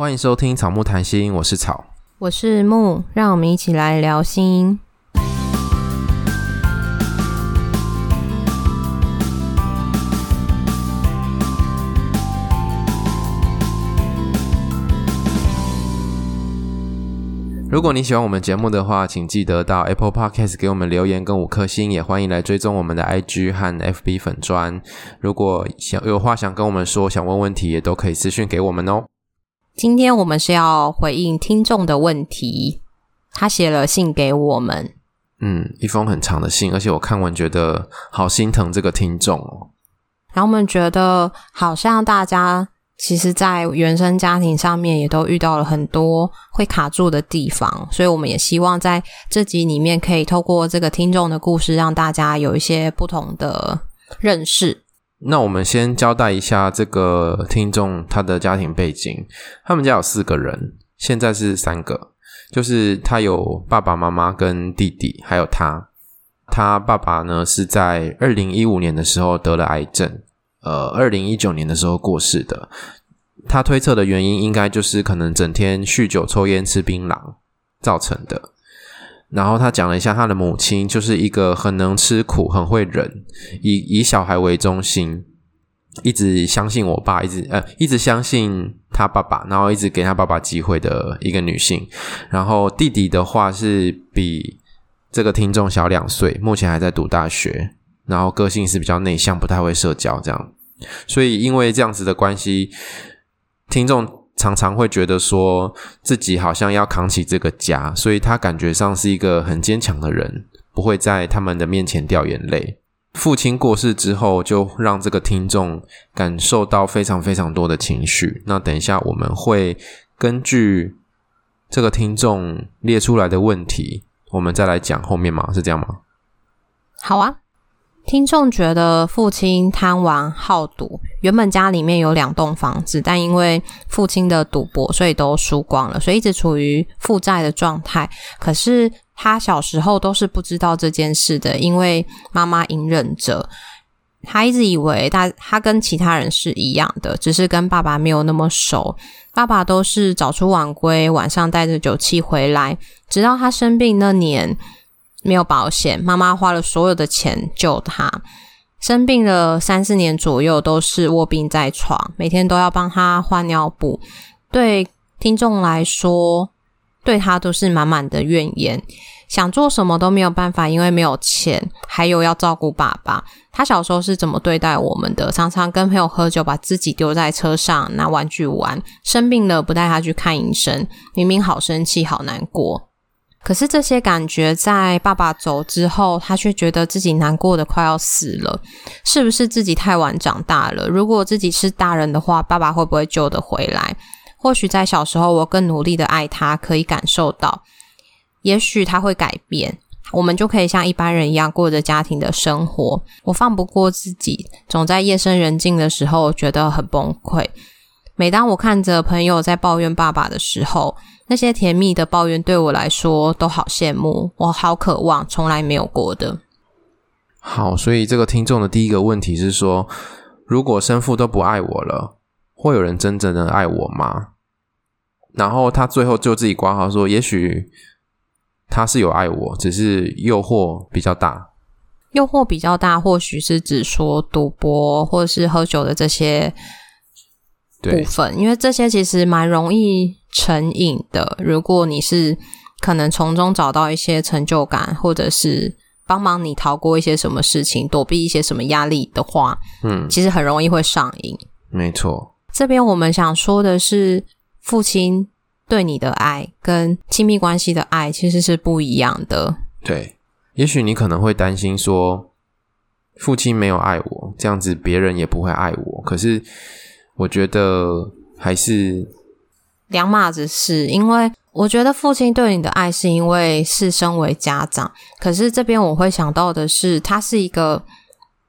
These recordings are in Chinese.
欢迎收听草木谈心，我是草，我是木，让我们一起来聊心。如果你喜欢我们节目的话，请记得到 Apple Podcast 给我们留言跟五颗星，也欢迎来追踪我们的 IG 和 FB 粉砖。如果想有话想跟我们说，想问问题，也都可以私讯给我们哦。今天我们是要回应听众的问题，他写了信给我们，嗯，一封很长的信，而且我看完觉得好心疼这个听众哦。然后我们觉得好像大家其实，在原生家庭上面也都遇到了很多会卡住的地方，所以我们也希望在这集里面可以透过这个听众的故事，让大家有一些不同的认识。那我们先交代一下这个听众他的家庭背景。他们家有四个人，现在是三个，就是他有爸爸妈妈跟弟弟，还有他。他爸爸呢是在二零一五年的时候得了癌症，呃，二零一九年的时候过世的。他推测的原因应该就是可能整天酗酒、抽烟、吃槟榔造成的。然后他讲了一下他的母亲，就是一个很能吃苦、很会忍，以以小孩为中心，一直相信我爸，一直呃一直相信他爸爸，然后一直给他爸爸机会的一个女性。然后弟弟的话是比这个听众小两岁，目前还在读大学，然后个性是比较内向，不太会社交这样。所以因为这样子的关系，听众。常常会觉得说自己好像要扛起这个家，所以他感觉上是一个很坚强的人，不会在他们的面前掉眼泪。父亲过世之后，就让这个听众感受到非常非常多的情绪。那等一下我们会根据这个听众列出来的问题，我们再来讲后面吗？是这样吗？好啊。听众觉得父亲贪玩好赌，原本家里面有两栋房子，但因为父亲的赌博，所以都输光了，所以一直处于负债的状态。可是他小时候都是不知道这件事的，因为妈妈隐忍着，他一直以为他他跟其他人是一样的，只是跟爸爸没有那么熟。爸爸都是早出晚归，晚上带着酒气回来，直到他生病那年。没有保险，妈妈花了所有的钱救他。生病了三四年左右，都是卧病在床，每天都要帮他换尿布。对听众来说，对他都是满满的怨言，想做什么都没有办法，因为没有钱，还有要照顾爸爸。他小时候是怎么对待我们的？常常跟朋友喝酒，把自己丢在车上拿玩具玩。生病了不带他去看医生，明明好生气，好难过。可是这些感觉在爸爸走之后，他却觉得自己难过的快要死了。是不是自己太晚长大了？如果自己是大人的话，爸爸会不会救得回来？或许在小时候我更努力的爱他，可以感受到，也许他会改变，我们就可以像一般人一样过着家庭的生活。我放不过自己，总在夜深人静的时候觉得很崩溃。每当我看着朋友在抱怨爸爸的时候，那些甜蜜的抱怨对我来说都好羡慕，我好渴望，从来没有过的。好，所以这个听众的第一个问题是说，如果生父都不爱我了，会有人真正的爱我吗？然后他最后就自己挂号说，也许他是有爱我，只是诱惑比较大。诱惑比较大，或许是指说赌博或者是喝酒的这些部分，因为这些其实蛮容易。成瘾的，如果你是可能从中找到一些成就感，或者是帮忙你逃过一些什么事情，躲避一些什么压力的话，嗯，其实很容易会上瘾。没错，这边我们想说的是，父亲对你的爱跟亲密关系的爱其实是不一样的。对，也许你可能会担心说，父亲没有爱我，这样子别人也不会爱我。可是我觉得还是。两码子事，因为我觉得父亲对你的爱是因为是身为家长，可是这边我会想到的是，他是一个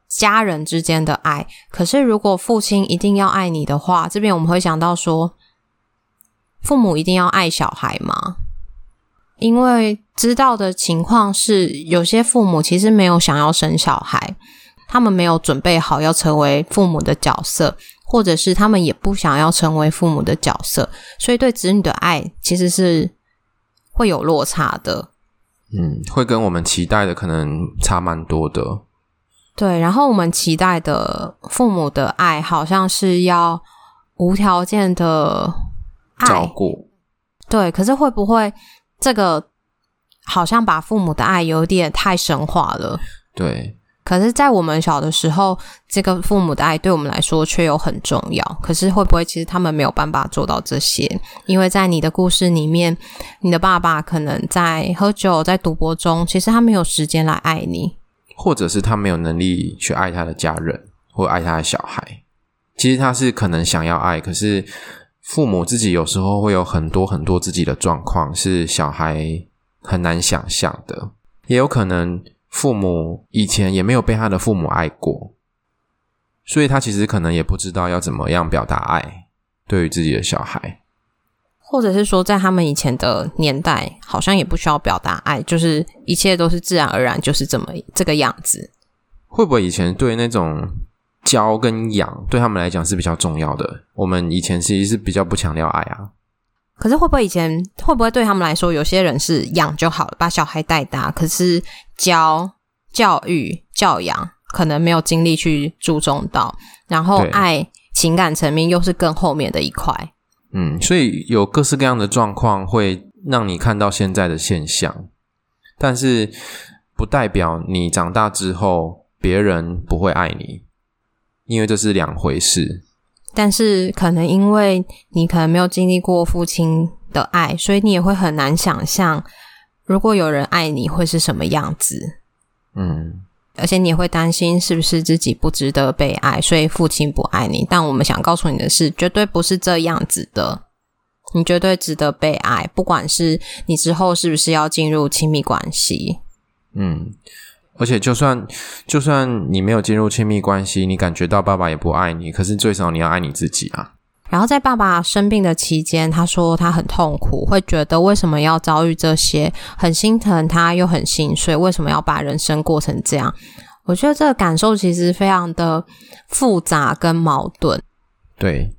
家人之间的爱。可是如果父亲一定要爱你的话，这边我们会想到说，父母一定要爱小孩吗？因为知道的情况是，有些父母其实没有想要生小孩，他们没有准备好要成为父母的角色。或者是他们也不想要成为父母的角色，所以对子女的爱其实是会有落差的。嗯，会跟我们期待的可能差蛮多的。对，然后我们期待的父母的爱，好像是要无条件的爱照顾。对，可是会不会这个好像把父母的爱有点太神化了？对。可是，在我们小的时候，这个父母的爱对我们来说却又很重要。可是，会不会其实他们没有办法做到这些？因为在你的故事里面，你的爸爸可能在喝酒、在赌博中，其实他没有时间来爱你，或者是他没有能力去爱他的家人，或爱他的小孩。其实他是可能想要爱，可是父母自己有时候会有很多很多自己的状况，是小孩很难想象的，也有可能。父母以前也没有被他的父母爱过，所以他其实可能也不知道要怎么样表达爱，对于自己的小孩，或者是说，在他们以前的年代，好像也不需要表达爱，就是一切都是自然而然，就是这么这个样子。会不会以前对那种教跟养对他们来讲是比较重要的？我们以前其实是比较不强调爱啊。可是会不会以前会不会对他们来说，有些人是养就好了，把小孩带大，可是教教育教养可能没有精力去注重到，然后爱情感层面又是更后面的一块。嗯，所以有各式各样的状况会让你看到现在的现象，但是不代表你长大之后别人不会爱你，因为这是两回事。但是可能因为你可能没有经历过父亲的爱，所以你也会很难想象，如果有人爱你会是什么样子。嗯，而且你也会担心是不是自己不值得被爱，所以父亲不爱你。但我们想告诉你的是，绝对不是这样子的，你绝对值得被爱，不管是你之后是不是要进入亲密关系。嗯。而且，就算就算你没有进入亲密关系，你感觉到爸爸也不爱你，可是最少你要爱你自己啊。然后在爸爸生病的期间，他说他很痛苦，会觉得为什么要遭遇这些，很心疼他，又很心碎，为什么要把人生过成这样？我觉得这个感受其实非常的复杂跟矛盾。对。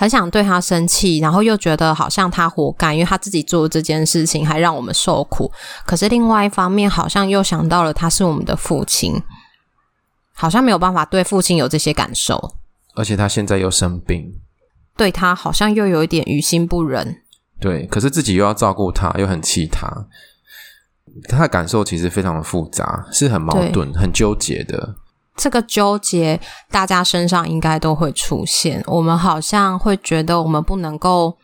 很想对他生气，然后又觉得好像他活该，因为他自己做这件事情还让我们受苦。可是另外一方面，好像又想到了他是我们的父亲，好像没有办法对父亲有这些感受。而且他现在又生病，对他好像又有一点于心不忍。对，可是自己又要照顾他，又很气他，他的感受其实非常的复杂，是很矛盾、很纠结的。这个纠结，大家身上应该都会出现。我们好像会觉得，我们不能够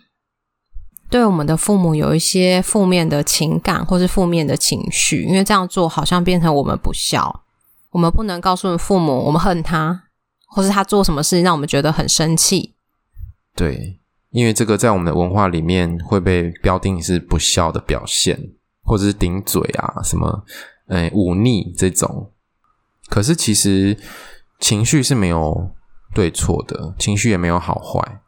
对我们的父母有一些负面的情感，或是负面的情绪，因为这样做好像变成我们不孝。我们不能告诉父母，我们恨他，或是他做什么事情让我们觉得很生气。对，因为这个在我们的文化里面会被标定是不孝的表现，或者是顶嘴啊，什么，哎，忤逆这种。可是，其实情绪是没有对错的，情绪也没有好坏。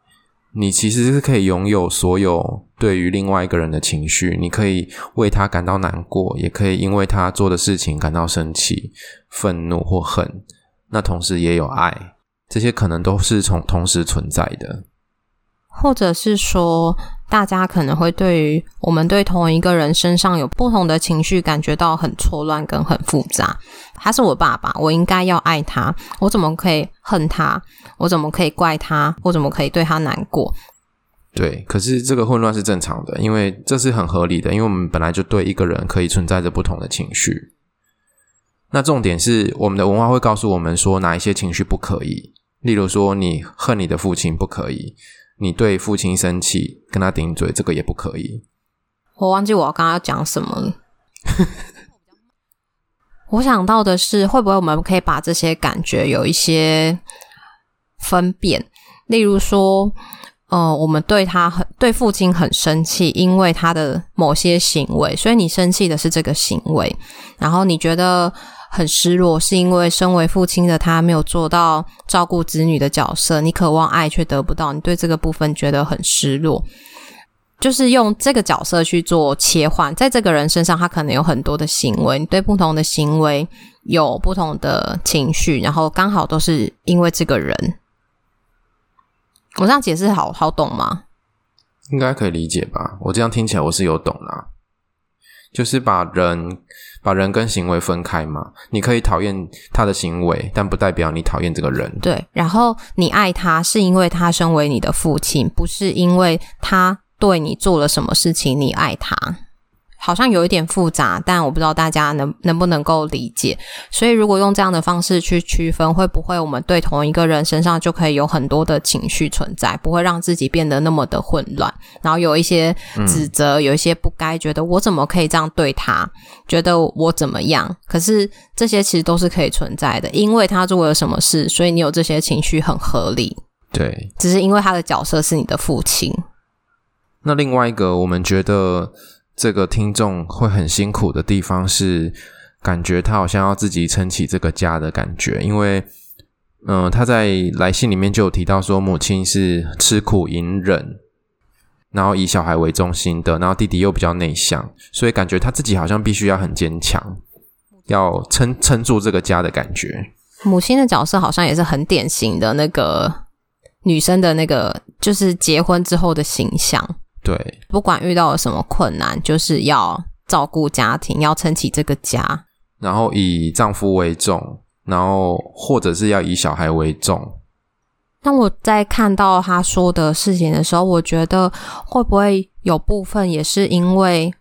你其实是可以拥有所有对于另外一个人的情绪，你可以为他感到难过，也可以因为他做的事情感到生气、愤怒或恨。那同时也有爱，这些可能都是从同时存在的。或者是说，大家可能会对于我们对同一个人身上有不同的情绪感觉到很错乱跟很复杂。他是我爸爸，我应该要爱他，我怎么可以恨他？我怎么可以怪他？我怎么可以对他难过？对，可是这个混乱是正常的，因为这是很合理的，因为我们本来就对一个人可以存在着不同的情绪。那重点是，我们的文化会告诉我们说哪一些情绪不可以，例如说，你恨你的父亲不可以。你对父亲生气，跟他顶嘴，这个也不可以。我忘记我刚刚要讲什么了。我想到的是，会不会我们可以把这些感觉有一些分辨？例如说，呃，我们对他很对父亲很生气，因为他的某些行为，所以你生气的是这个行为，然后你觉得。很失落，是因为身为父亲的他没有做到照顾子女的角色，你渴望爱却得不到，你对这个部分觉得很失落。就是用这个角色去做切换，在这个人身上，他可能有很多的行为，你对不同的行为有不同的情绪，然后刚好都是因为这个人。我这样解释好好懂吗？应该可以理解吧？我这样听起来我是有懂啦，就是把人把人跟行为分开嘛。你可以讨厌他的行为，但不代表你讨厌这个人。对，然后你爱他是因为他身为你的父亲，不是因为他对你做了什么事情，你爱他。好像有一点复杂，但我不知道大家能能不能够理解。所以，如果用这样的方式去区分，会不会我们对同一个人身上就可以有很多的情绪存在，不会让自己变得那么的混乱，然后有一些指责，嗯、有一些不该，觉得我怎么可以这样对他，觉得我怎么样？可是这些其实都是可以存在的，因为他做了什么事，所以你有这些情绪很合理。对，只是因为他的角色是你的父亲。那另外一个，我们觉得。这个听众会很辛苦的地方是，感觉他好像要自己撑起这个家的感觉，因为，嗯、他在来信里面就有提到说，母亲是吃苦隐忍，然后以小孩为中心的，然后弟弟又比较内向，所以感觉他自己好像必须要很坚强，要撑撑住这个家的感觉。母亲的角色好像也是很典型的那个女生的那个，就是结婚之后的形象。对，不管遇到了什么困难，就是要照顾家庭，要撑起这个家，然后以丈夫为重，然后或者是要以小孩为重。当我在看到他说的事情的时候，我觉得会不会有部分也是因为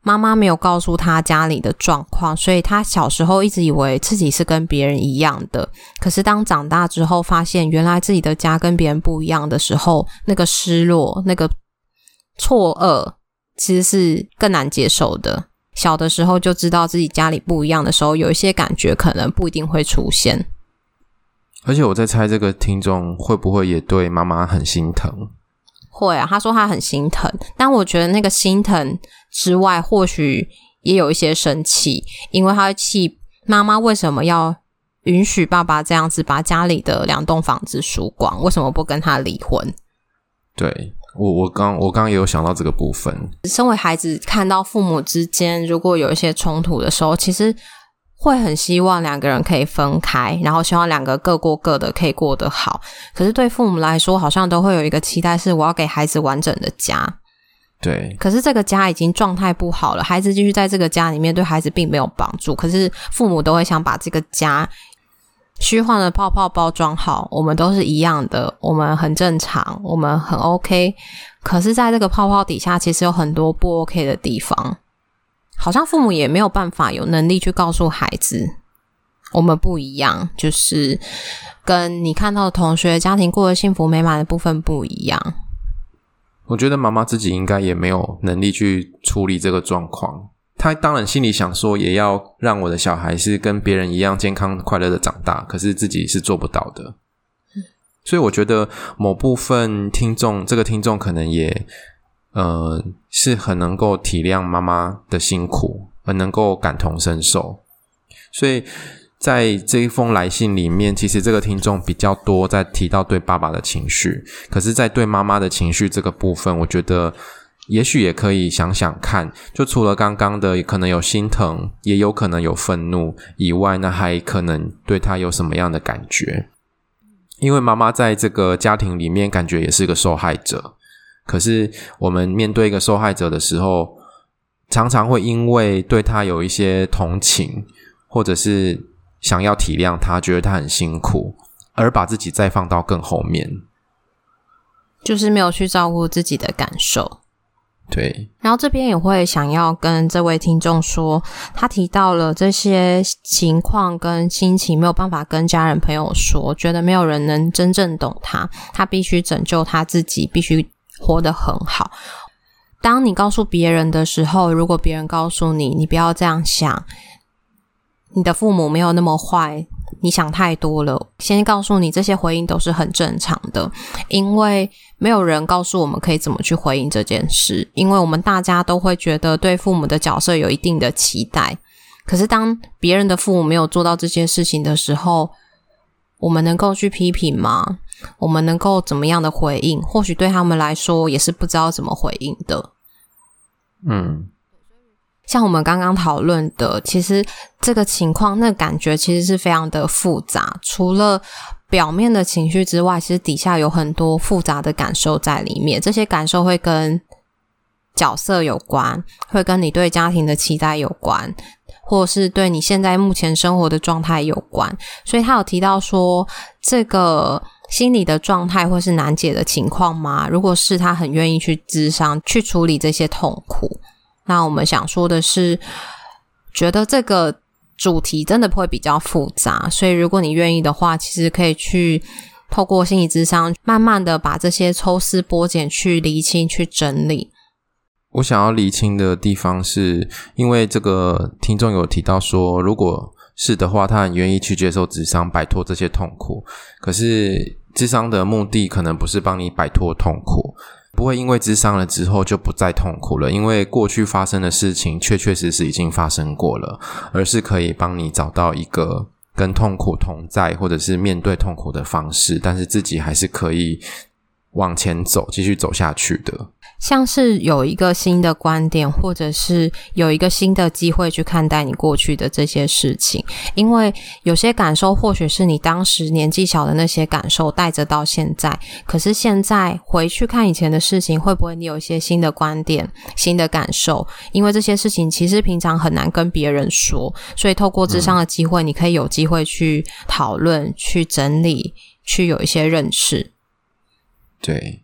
妈妈没有告诉他家里的状况，所以他小时候一直以为自己是跟别人一样的。可是当长大之后，发现原来自己的家跟别人不一样的时候，那个失落，那个。错愕其实是更难接受的。小的时候就知道自己家里不一样的时候，有一些感觉可能不一定会出现。而且我在猜，这个听众会不会也对妈妈很心疼？会啊，他说他很心疼，但我觉得那个心疼之外，或许也有一些生气，因为他会气妈妈为什么要允许爸爸这样子把家里的两栋房子输光？为什么不跟他离婚？对。我我刚我刚刚也有想到这个部分。身为孩子，看到父母之间如果有一些冲突的时候，其实会很希望两个人可以分开，然后希望两个各过各的，可以过得好。可是对父母来说，好像都会有一个期待，是我要给孩子完整的家。对。可是这个家已经状态不好了，孩子继续在这个家里面，对孩子并没有帮助。可是父母都会想把这个家。虚幻的泡泡包装好，我们都是一样的，我们很正常，我们很 OK。可是，在这个泡泡底下，其实有很多不 OK 的地方。好像父母也没有办法有能力去告诉孩子，我们不一样，就是跟你看到的同学家庭过得幸福美满的部分不一样。我觉得妈妈自己应该也没有能力去处理这个状况。他当然心里想说，也要让我的小孩是跟别人一样健康快乐的长大，可是自己是做不到的。所以我觉得某部分听众，这个听众可能也呃是很能够体谅妈妈的辛苦，很能够感同身受。所以在这一封来信里面，其实这个听众比较多在提到对爸爸的情绪，可是，在对妈妈的情绪这个部分，我觉得。也许也可以想想看，就除了刚刚的可能有心疼，也有可能有愤怒以外，那还可能对他有什么样的感觉？因为妈妈在这个家庭里面，感觉也是个受害者。可是我们面对一个受害者的时候，常常会因为对他有一些同情，或者是想要体谅他，觉得他很辛苦，而把自己再放到更后面，就是没有去照顾自己的感受。对，然后这边也会想要跟这位听众说，他提到了这些情况跟心情没有办法跟家人朋友说，觉得没有人能真正懂他，他必须拯救他自己，必须活得很好。当你告诉别人的时候，如果别人告诉你，你不要这样想，你的父母没有那么坏。你想太多了。先告诉你，这些回应都是很正常的，因为没有人告诉我们可以怎么去回应这件事。因为我们大家都会觉得对父母的角色有一定的期待，可是当别人的父母没有做到这件事情的时候，我们能够去批评吗？我们能够怎么样的回应？或许对他们来说也是不知道怎么回应的。嗯。像我们刚刚讨论的，其实这个情况，那感觉其实是非常的复杂。除了表面的情绪之外，其实底下有很多复杂的感受在里面。这些感受会跟角色有关，会跟你对家庭的期待有关，或是对你现在目前生活的状态有关。所以他有提到说，这个心理的状态或是难解的情况吗？如果是，他很愿意去咨商，去处理这些痛苦。那我们想说的是，觉得这个。主题真的会比较复杂，所以如果你愿意的话，其实可以去透过心理咨商，慢慢的把这些抽丝剥茧去厘清、去整理。我想要厘清的地方是，因为这个听众有提到说，如果是的话，他很愿意去接受智商，摆脱这些痛苦。可是智商的目的可能不是帮你摆脱痛苦。不会因为咨商了之后就不再痛苦了，因为过去发生的事情确确实实已经发生过了，而是可以帮你找到一个跟痛苦同在，或者是面对痛苦的方式，但是自己还是可以往前走，继续走下去的。像是有一个新的观点，或者是有一个新的机会去看待你过去的这些事情，因为有些感受或许是你当时年纪小的那些感受带着到现在，可是现在回去看以前的事情，会不会你有一些新的观点、新的感受？因为这些事情其实平常很难跟别人说，所以透过智商的机会，你可以有机会去讨论、去整理、去有一些认识。对。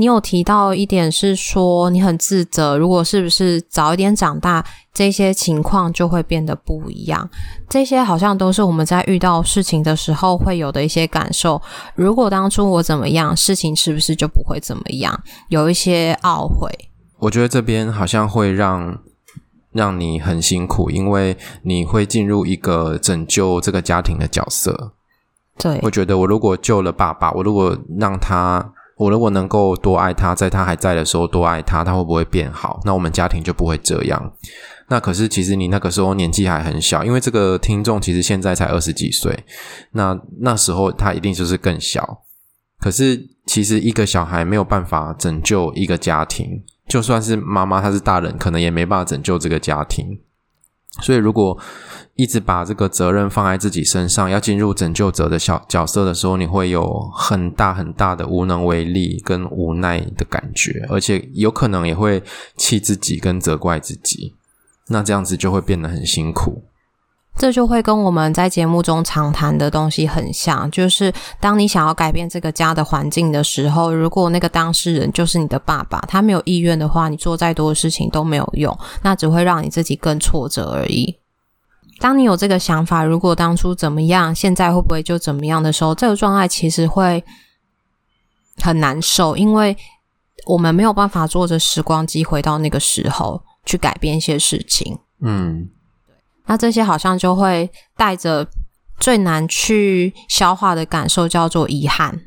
你有提到一点是说你很自责，如果是不是早一点长大，这些情况就会变得不一样。这些好像都是我们在遇到事情的时候会有的一些感受。如果当初我怎么样，事情是不是就不会怎么样？有一些懊悔。我觉得这边好像会让让你很辛苦，因为你会进入一个拯救这个家庭的角色。对，我觉得我如果救了爸爸，我如果让他。我如果能够多爱他，在他还在的时候多爱他，他会不会变好？那我们家庭就不会这样。那可是其实你那个时候年纪还很小，因为这个听众其实现在才二十几岁，那那时候他一定就是更小。可是其实一个小孩没有办法拯救一个家庭，就算是妈妈她是大人，可能也没办法拯救这个家庭。所以如果一直把这个责任放在自己身上，要进入拯救者的小角色的时候，你会有很大很大的无能为力跟无奈的感觉，而且有可能也会气自己跟责怪自己，那这样子就会变得很辛苦。这就会跟我们在节目中常谈的东西很像，就是当你想要改变这个家的环境的时候，如果那个当事人就是你的爸爸，他没有意愿的话，你做再多的事情都没有用，那只会让你自己更挫折而已。当你有这个想法，如果当初怎么样，现在会不会就怎么样的时候，这个状态其实会很难受，因为我们没有办法坐着时光机回到那个时候去改变一些事情。嗯，那这些好像就会带着最难去消化的感受，叫做遗憾。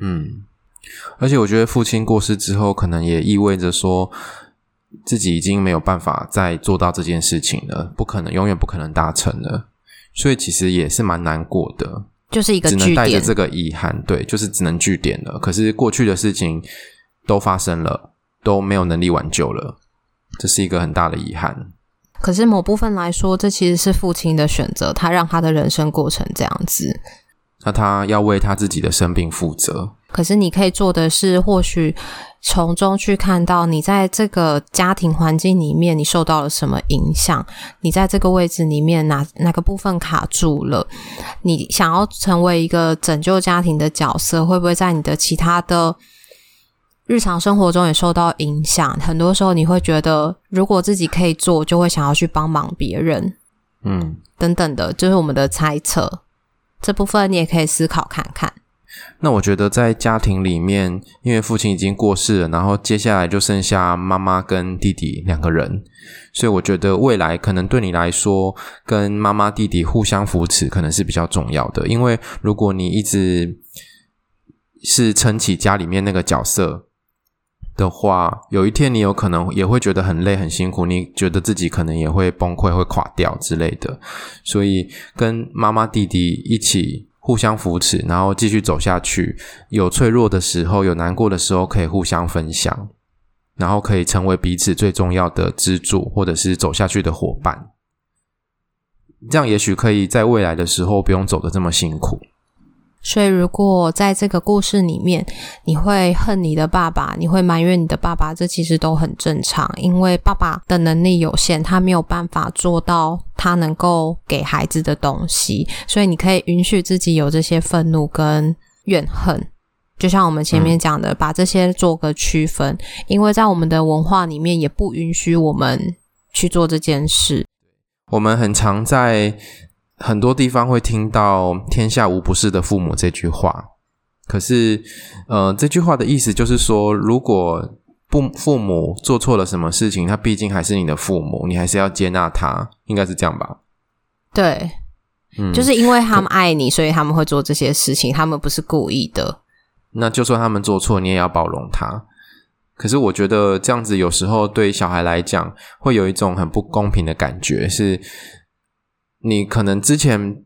嗯，而且我觉得父亲过世之后，可能也意味着说。自己已经没有办法再做到这件事情了，不可能，永远不可能达成了，所以其实也是蛮难过的，就是一个只能带着这个遗憾，对，就是只能据点了。可是过去的事情都发生了，都没有能力挽救了，这是一个很大的遗憾。可是某部分来说，这其实是父亲的选择，他让他的人生过成这样子，那他要为他自己的生病负责。可是你可以做的是，或许。从中去看到你在这个家庭环境里面，你受到了什么影响？你在这个位置里面哪哪个部分卡住了？你想要成为一个拯救家庭的角色，会不会在你的其他的日常生活中也受到影响？很多时候你会觉得，如果自己可以做，就会想要去帮忙别人，嗯，等等的，就是我们的猜测。这部分你也可以思考看看。那我觉得在家庭里面，因为父亲已经过世了，然后接下来就剩下妈妈跟弟弟两个人，所以我觉得未来可能对你来说，跟妈妈弟弟互相扶持可能是比较重要的。因为如果你一直是撑起家里面那个角色的话，有一天你有可能也会觉得很累、很辛苦，你觉得自己可能也会崩溃、会垮掉之类的。所以跟妈妈弟弟一起。互相扶持，然后继续走下去。有脆弱的时候，有难过的时候，可以互相分享，然后可以成为彼此最重要的支柱，或者是走下去的伙伴。这样也许可以在未来的时候不用走得这么辛苦。所以，如果在这个故事里面，你会恨你的爸爸，你会埋怨你的爸爸，这其实都很正常，因为爸爸的能力有限，他没有办法做到他能够给孩子的东西，所以你可以允许自己有这些愤怒跟怨恨，就像我们前面讲的，把这些做个区分，因为在我们的文化里面，也不允许我们去做这件事。我们很常在。很多地方会听到“天下无不是的父母”这句话，可是，呃，这句话的意思就是说，如果不父母做错了什么事情，他毕竟还是你的父母，你还是要接纳他，应该是这样吧？对，嗯，就是因为他们爱你，所以他们会做这些事情，他们不是故意的。那就算他们做错，你也要包容他。可是，我觉得这样子有时候对小孩来讲，会有一种很不公平的感觉，是。你可能之前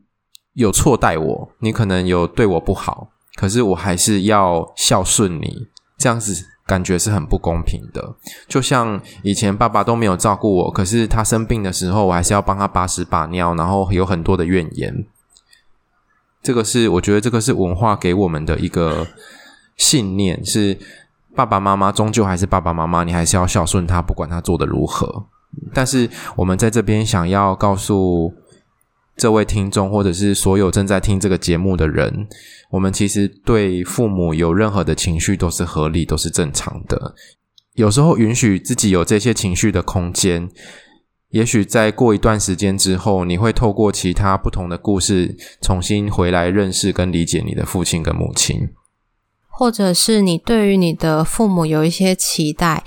有错待我，你可能有对我不好，可是我还是要孝顺你，这样子感觉是很不公平的。就像以前爸爸都没有照顾我，可是他生病的时候，我还是要帮他把屎把尿，然后有很多的怨言。这个是我觉得这个是文化给我们的一个信念，是爸爸妈妈终究还是爸爸妈妈，你还是要孝顺他，不管他做得如何。但是我们在这边想要告诉。这位听众，或者是所有正在听这个节目的人，我们其实对父母有任何的情绪都是合理，都是正常的。有时候允许自己有这些情绪的空间，也许在过一段时间之后，你会透过其他不同的故事，重新回来认识跟理解你的父亲跟母亲，或者是你对于你的父母有一些期待。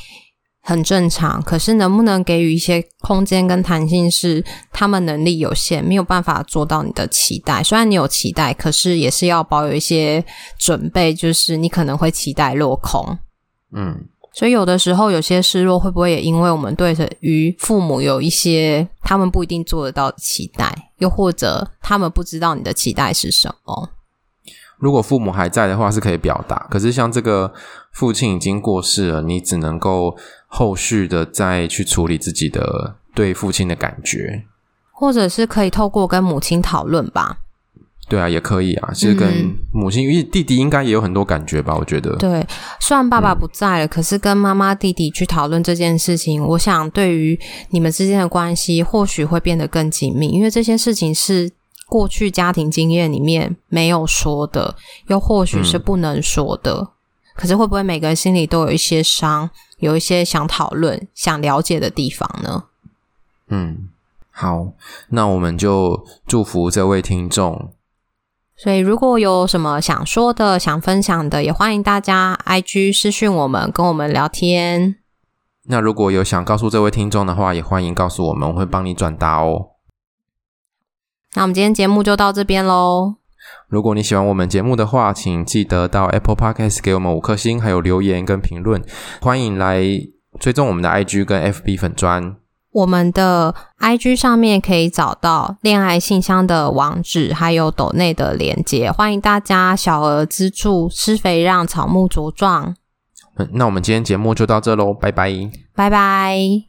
很正常，可是能不能给予一些空间跟弹性，是他们能力有限，没有办法做到你的期待。虽然你有期待，可是也是要保有一些准备，就是你可能会期待落空。嗯，所以有的时候有些失落，会不会也因为我们对于父母有一些他们不一定做得到的期待，又或者他们不知道你的期待是什么？如果父母还在的话，是可以表达。可是像这个父亲已经过世了，你只能够后续的再去处理自己的对父亲的感觉，或者是可以透过跟母亲讨论吧。对啊，也可以啊。其实跟母亲，因为弟弟应该也有很多感觉吧？我觉得。对，虽然爸爸不在了，嗯，可是跟妈妈、弟弟去讨论这件事情，我想对于你们之间的关系，或许会变得更紧密，因为这些事情是。过去家庭经验里面没有说的，又或许是不能说的。嗯。可是会不会每个人心里都有一些伤，有一些想讨论、想了解的地方呢？嗯，好，那我们就祝福这位听众。所以如果有什么想说的、想分享的，也欢迎大家 IG 私讯我们，跟我们聊天。那如果有想告诉这位听众的话，也欢迎告诉我们，我会帮你转达哦。那我们今天节目就到这边喽。如果你喜欢我们节目的话，请记得到 Apple Podcast 给我们五颗星，还有留言跟评论。欢迎来追踪我们的 IG 跟 FB 粉砖。我们的 IG 上面可以找到恋爱信箱的网址，还有抖内的连接。欢迎大家小额资助，施肥让草木茁壮。那我们今天节目就到这喽，拜拜，拜拜。